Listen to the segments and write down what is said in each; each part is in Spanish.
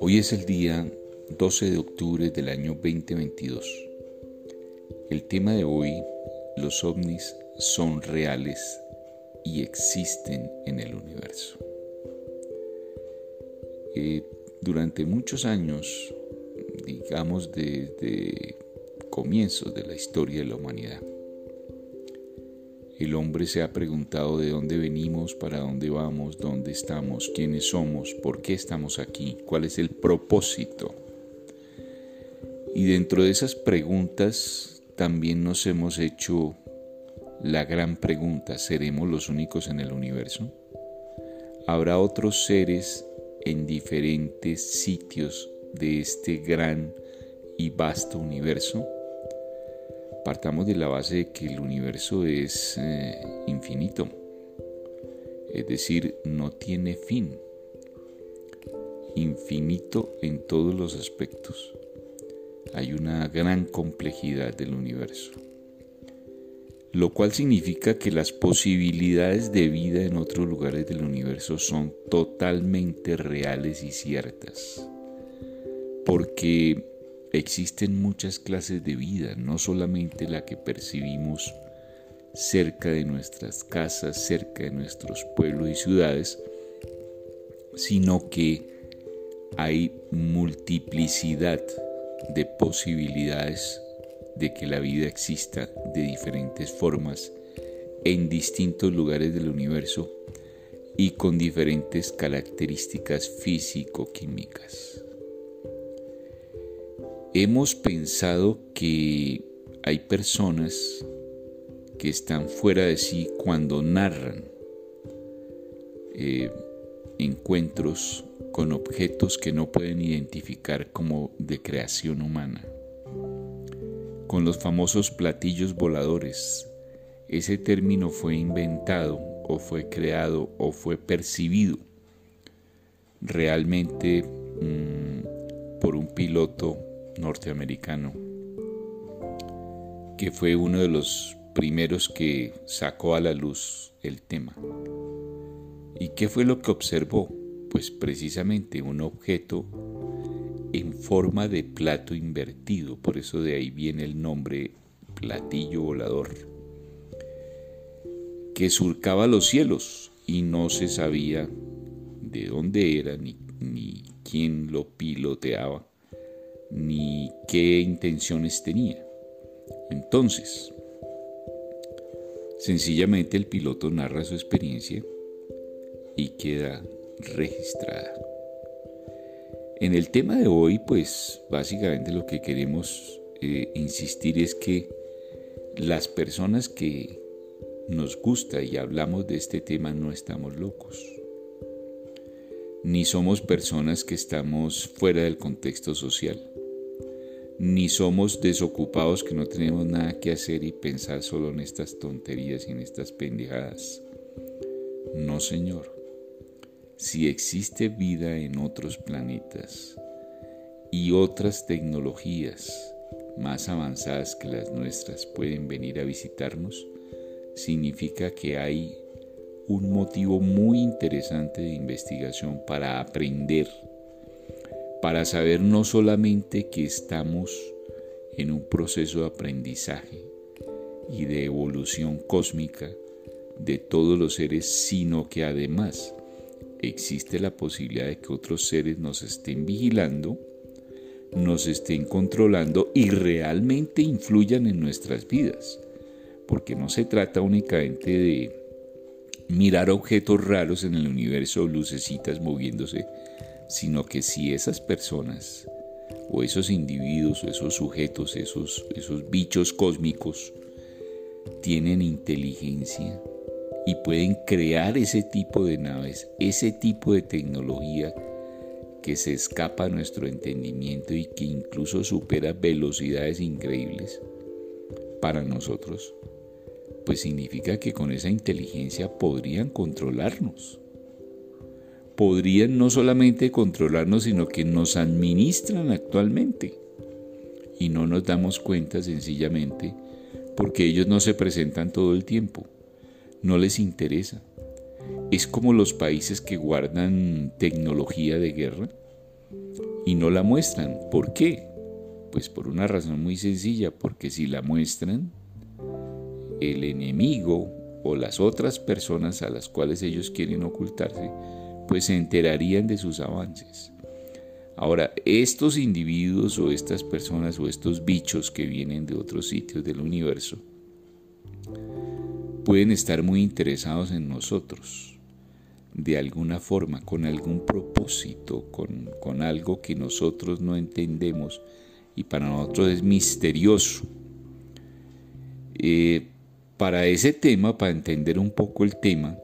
Hoy es el día 12 de octubre del año 2022. El tema de hoy, los ovnis son reales y existen en el universo. Eh, durante muchos años, digamos desde comienzos de la historia de la humanidad, el hombre se ha preguntado de dónde venimos, para dónde vamos, dónde estamos, quiénes somos, por qué estamos aquí, cuál es el propósito. Y dentro de esas preguntas también nos hemos hecho la gran pregunta, ¿seremos los únicos en el universo? ¿Habrá otros seres en diferentes sitios de este gran y vasto universo? Partamos de la base de que el universo es eh, infinito, es decir, no tiene fin, infinito en todos los aspectos. Hay una gran complejidad del universo, lo cual significa que las posibilidades de vida en otros lugares del universo son totalmente reales y ciertas, porque Existen muchas clases de vida, no solamente la que percibimos cerca de nuestras casas, cerca de nuestros pueblos y ciudades, sino que hay multiplicidad de posibilidades de que la vida exista de diferentes formas en distintos lugares del universo y con diferentes características físico-químicas. Hemos pensado que hay personas que están fuera de sí cuando narran eh, encuentros con objetos que no pueden identificar como de creación humana. Con los famosos platillos voladores, ese término fue inventado o fue creado o fue percibido realmente mm, por un piloto norteamericano, que fue uno de los primeros que sacó a la luz el tema. ¿Y qué fue lo que observó? Pues precisamente un objeto en forma de plato invertido, por eso de ahí viene el nombre platillo volador, que surcaba los cielos y no se sabía de dónde era ni, ni quién lo piloteaba ni qué intenciones tenía. Entonces, sencillamente el piloto narra su experiencia y queda registrada. En el tema de hoy, pues básicamente lo que queremos eh, insistir es que las personas que nos gusta y hablamos de este tema no estamos locos ni somos personas que estamos fuera del contexto social, ni somos desocupados que no tenemos nada que hacer y pensar solo en estas tonterías y en estas pendejadas. No, Señor. Si existe vida en otros planetas y otras tecnologías más avanzadas que las nuestras pueden venir a visitarnos, significa que hay un motivo muy interesante de investigación para aprender, para saber no solamente que estamos en un proceso de aprendizaje y de evolución cósmica de todos los seres, sino que además existe la posibilidad de que otros seres nos estén vigilando, nos estén controlando y realmente influyan en nuestras vidas. Porque no se trata únicamente de mirar objetos raros en el universo, lucecitas moviéndose, sino que si esas personas o esos individuos o esos sujetos, esos, esos bichos cósmicos, tienen inteligencia y pueden crear ese tipo de naves, ese tipo de tecnología que se escapa a nuestro entendimiento y que incluso supera velocidades increíbles para nosotros pues significa que con esa inteligencia podrían controlarnos. Podrían no solamente controlarnos, sino que nos administran actualmente. Y no nos damos cuenta sencillamente porque ellos no se presentan todo el tiempo. No les interesa. es como los países que guardan tecnología de guerra y no la muestran. ¿Por qué? Pues por una razón muy sencilla, porque si la muestran, el enemigo o las otras personas a las cuales ellos quieren ocultarse, pues se enterarían de sus avances. Ahora, estos individuos o estas personas o estos bichos que vienen de otros sitios del universo pueden estar muy interesados en nosotros, de alguna forma, con algún propósito, con, algo que nosotros no entendemos y para nosotros es misterioso. Eh, para ese tema, para entender un poco el tema,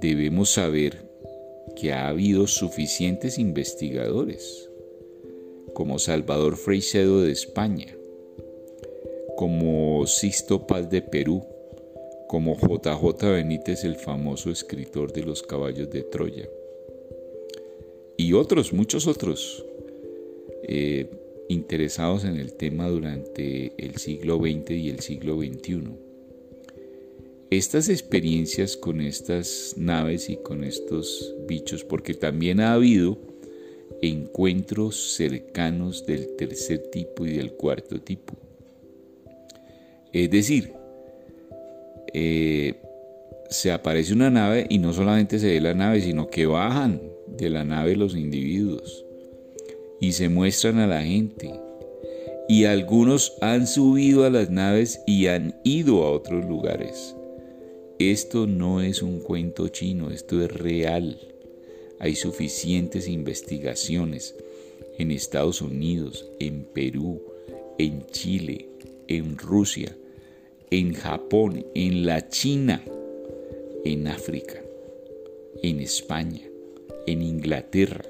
debemos saber que ha habido suficientes investigadores, como Salvador Freixedo de España, como Sisto Paz de Perú, como JJ Benítez, el famoso escritor de los caballos de Troya, y otros, muchos otros, eh, interesados en el tema durante el siglo XX y el siglo XXI. Estas experiencias con estas naves y con estos bichos, porque también ha habido encuentros cercanos del tercer tipo y del cuarto tipo. Es decir, eh, se aparece una nave y no solamente se ve la nave, sino que bajan de la nave los individuos y se muestran a la gente. Y algunos han subido a las naves y han ido a otros lugares. Esto no es un cuento chino, esto es real. Hay suficientes investigaciones en Estados Unidos, en Perú, en Chile, en Rusia, en Japón, en la China, en África, en España, en Inglaterra.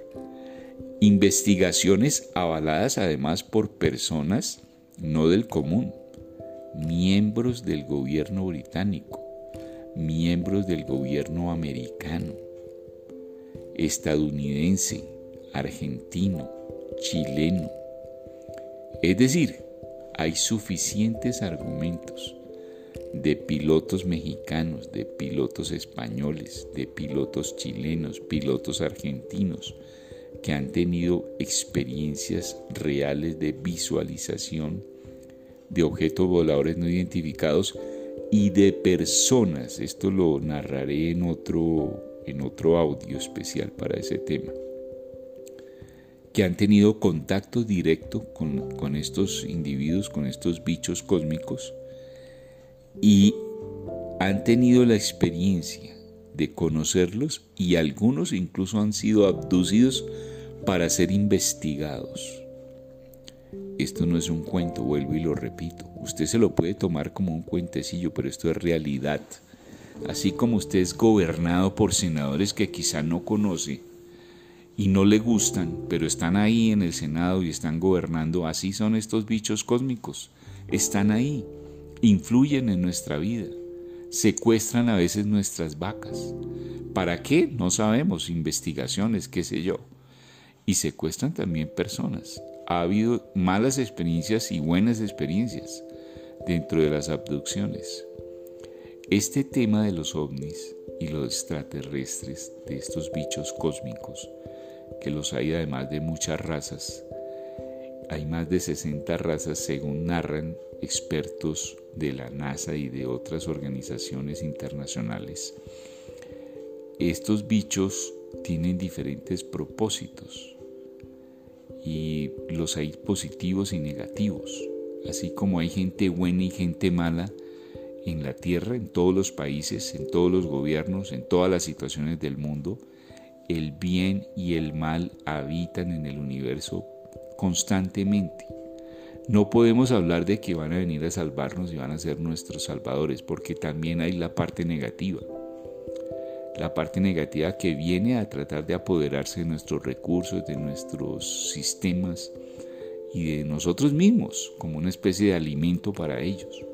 Investigaciones avaladas además por personas no del común, miembros del gobierno británico miembros del gobierno americano, estadounidense, argentino, chileno. Es decir, hay suficientes argumentos de pilotos mexicanos, de pilotos españoles, de pilotos chilenos, pilotos argentinos, que han tenido experiencias reales de visualización de objetos voladores no identificados y de personas. Esto lo narraré en otro, en otro audio especial para ese tema que han tenido contacto directo con, con estos individuos, con estos bichos cósmicos, y han tenido la experiencia de conocerlos y algunos incluso han sido abducidos para ser investigados. Esto no es un cuento, vuelvo y lo repito. Usted se lo puede tomar como un cuentecillo, pero esto es realidad. Así como usted es gobernado por senadores que quizá no conoce y no le gustan, pero están ahí en el Senado y están gobernando, así son estos bichos cósmicos. Están ahí, influyen en nuestra vida, secuestran a veces nuestras vacas. ¿Para qué? No sabemos, investigaciones, qué sé yo. Y secuestran también personas ha habido malas experiencias y buenas experiencias dentro de las abducciones. Este tema de los ovnis y los extraterrestres, de estos bichos cósmicos, que los hay además de muchas razas, hay más de 60 razas según narran expertos de la NASA y de otras organizaciones internacionales. Estos bichos tienen diferentes propósitos y los hay positivos y negativos, así como hay gente buena y gente mala en la tierra, en todos los países, en todos los gobiernos, en todas las situaciones del mundo, el bien y el mal habitan en el universo constantemente. No podemos hablar de que van a venir a salvarnos y van a ser nuestros salvadores, porque también hay la parte negativa la parte negativa que viene a tratar de apoderarse de nuestros recursos, de nuestros sistemas y de nosotros mismos como una especie de alimento para ellos.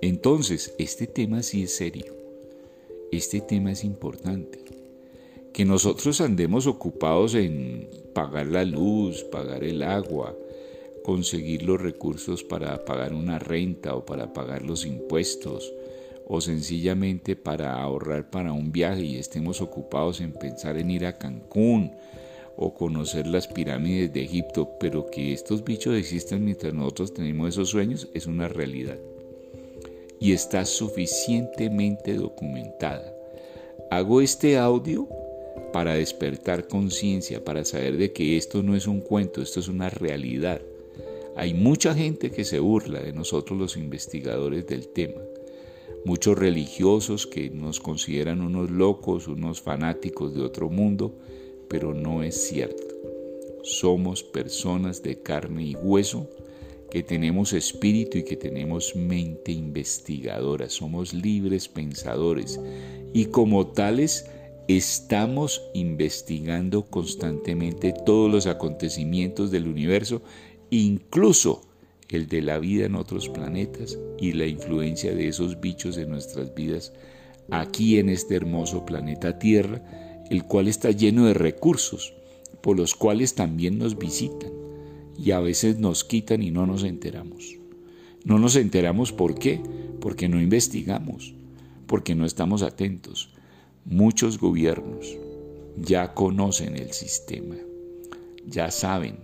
Entonces, este tema sí es serio, este tema es importante. Que nosotros andemos ocupados en pagar la luz, pagar el agua, conseguir los recursos para pagar una renta o para pagar los impuestos, o sencillamente para ahorrar para un viaje y estemos ocupados en pensar en ir a Cancún o conocer las pirámides de Egipto, pero que estos bichos existen mientras nosotros tenemos esos sueños es una realidad y está suficientemente documentada. Hago este audio para despertar conciencia, para saber de que esto no es un cuento, esto es una realidad. Hay mucha gente que se burla de nosotros los investigadores del tema muchos religiosos que nos consideran unos locos, unos fanáticos de otro mundo, pero no es cierto. Somos personas de carne y hueso que tenemos espíritu y que tenemos mente investigadora, somos libres pensadores y como tales estamos investigando constantemente todos los acontecimientos del universo, incluso el de la vida en otros planetas y la influencia de esos bichos en nuestras vidas aquí en este hermoso planeta Tierra, el cual está lleno de recursos, por los cuales también nos visitan y a veces nos quitan y no nos enteramos. No nos enteramos por qué, porque no investigamos, porque no estamos atentos. Muchos gobiernos ya conocen el sistema, ya saben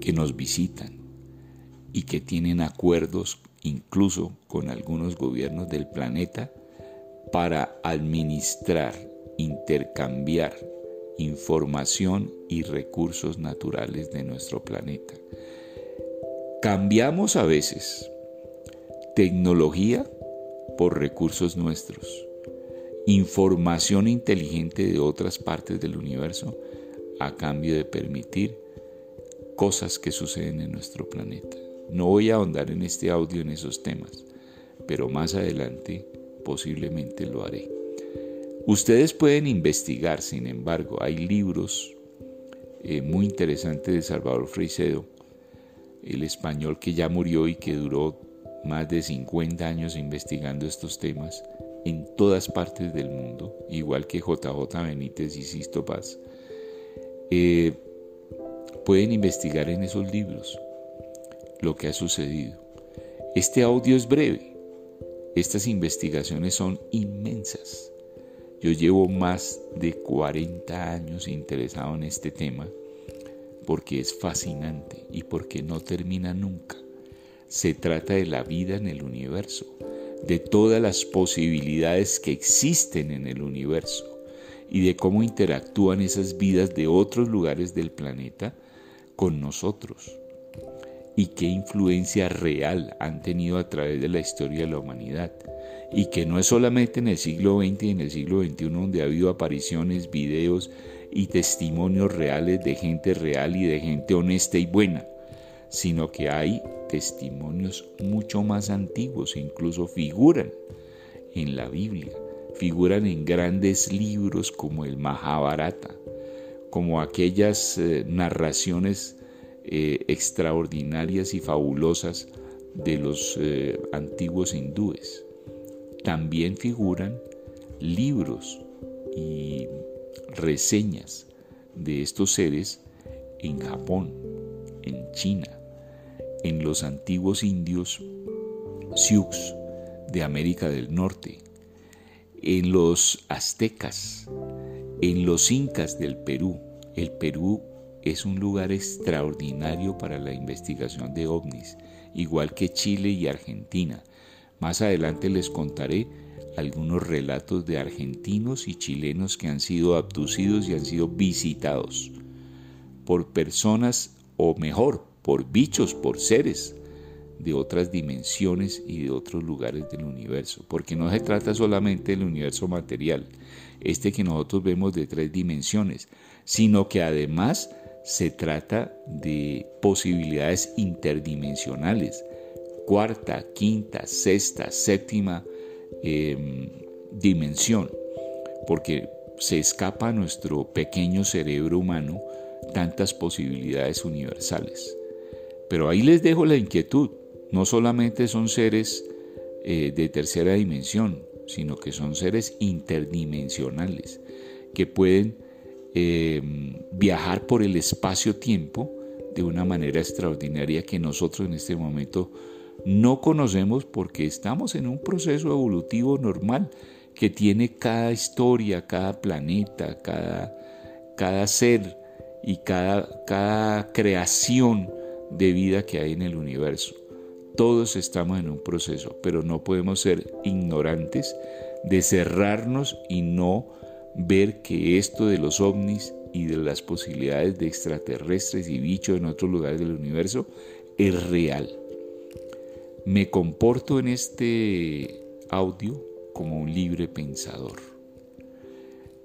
que nos visitan, y que tienen acuerdos incluso con algunos gobiernos del planeta para administrar, intercambiar información y recursos naturales de nuestro planeta. Cambiamos a veces tecnología por recursos nuestros, información inteligente de otras partes del universo a cambio de permitir cosas que suceden en nuestro planeta. No voy a ahondar en este audio en esos temas, pero más adelante posiblemente lo haré. Ustedes pueden investigar, sin embargo, hay libros eh, muy interesantes de Salvador Freicedo, el español que ya murió y que duró más de 50 años investigando estos temas en todas partes del mundo, igual que JJ Benítez y Sisto Paz. Eh, pueden investigar en esos libros lo que ha sucedido. Este audio es breve. Estas investigaciones son inmensas. Yo llevo más de 40 años interesado en este tema porque es fascinante y porque no termina nunca. Se trata de la vida en el universo, de todas las posibilidades que existen en el universo y de cómo interactúan esas vidas de otros lugares del planeta con nosotros y qué influencia real han tenido a través de la historia de la humanidad. Y que no es solamente en el siglo XX y en el siglo XXI donde ha habido apariciones, videos y testimonios reales de gente real y de gente honesta y buena, sino que hay testimonios mucho más antiguos, incluso figuran en la Biblia, figuran en grandes libros como el Mahabharata, como aquellas eh, narraciones eh, extraordinarias y fabulosas de los eh, antiguos hindúes. También figuran libros y reseñas de estos seres en Japón, en China, en los antiguos indios Sioux de América del Norte, en los aztecas, en los incas del Perú. El Perú es un lugar extraordinario para la investigación de ovnis, igual que Chile y Argentina. Más adelante les contaré algunos relatos de argentinos y chilenos que han sido abducidos y han sido visitados por personas, o mejor, por bichos, por seres de otras dimensiones y de otros lugares del universo, porque no se trata solamente del universo material, este que nosotros vemos de tres dimensiones, sino que además se trata de posibilidades interdimensionales, cuarta, quinta, sexta, séptima em, dimensión, porque se escapa a nuestro pequeño cerebro humano tantas posibilidades universales. Pero ahí les dejo la inquietud, no solamente son seres eh, de tercera dimensión, sino que son seres interdimensionales, que pueden Em, viajar por el espacio-tiempo de una manera extraordinaria que nosotros en este momento no conocemos porque estamos en un proceso evolutivo normal que tiene cada historia, cada planeta, cada, cada ser y cada, cada creación de vida que hay en el universo. Todos estamos en un proceso, pero no podemos ser ignorantes de cerrarnos y no ver que esto de los ovnis y de las posibilidades de extraterrestres y bichos en otros lugares del universo es real. Me comporto en este audio como un libre pensador.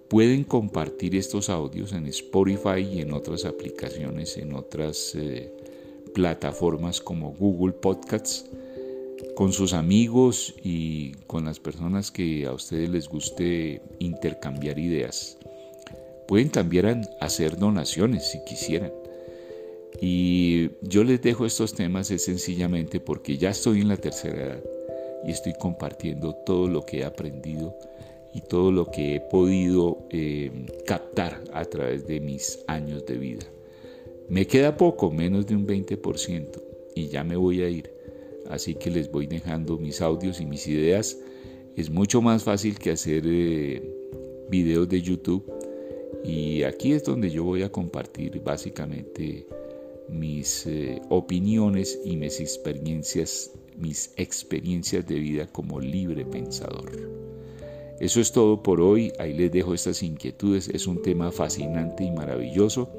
Pueden compartir estos audios en Spotify y en otras aplicaciones, en otras eh, plataformas como Google Podcasts, con sus amigos y con las personas que a ustedes les guste intercambiar ideas. Pueden también hacer donaciones si quisieran. Y yo les dejo estos temas es sencillamente porque ya estoy en la tercera edad y estoy compartiendo todo lo que he aprendido y todo lo que he podido eh, captar a través de mis años de vida. Me queda poco, menos de un 20%, y ya me voy a ir. Así que les voy dejando mis audios y mis ideas. Es mucho más fácil que hacer eh, videos de YouTube y aquí es donde yo voy a compartir básicamente mis eh, opiniones y mis experiencias, mis experiencias de vida como libre pensador. Eso es todo por hoy, ahí les dejo estas inquietudes, es un tema fascinante y maravilloso.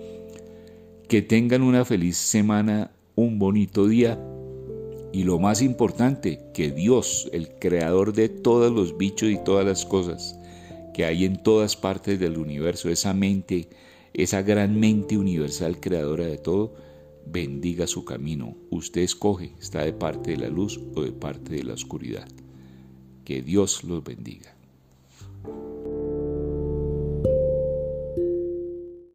Que tengan una feliz semana, un bonito día y lo más importante, que Dios, el creador de todos los bichos y todas las cosas, que hay en todas partes del universo, esa mente, esa gran mente universal creadora de todo, bendiga su camino. Usted escoge, está de parte de la luz o de parte de la oscuridad. Que Dios los bendiga.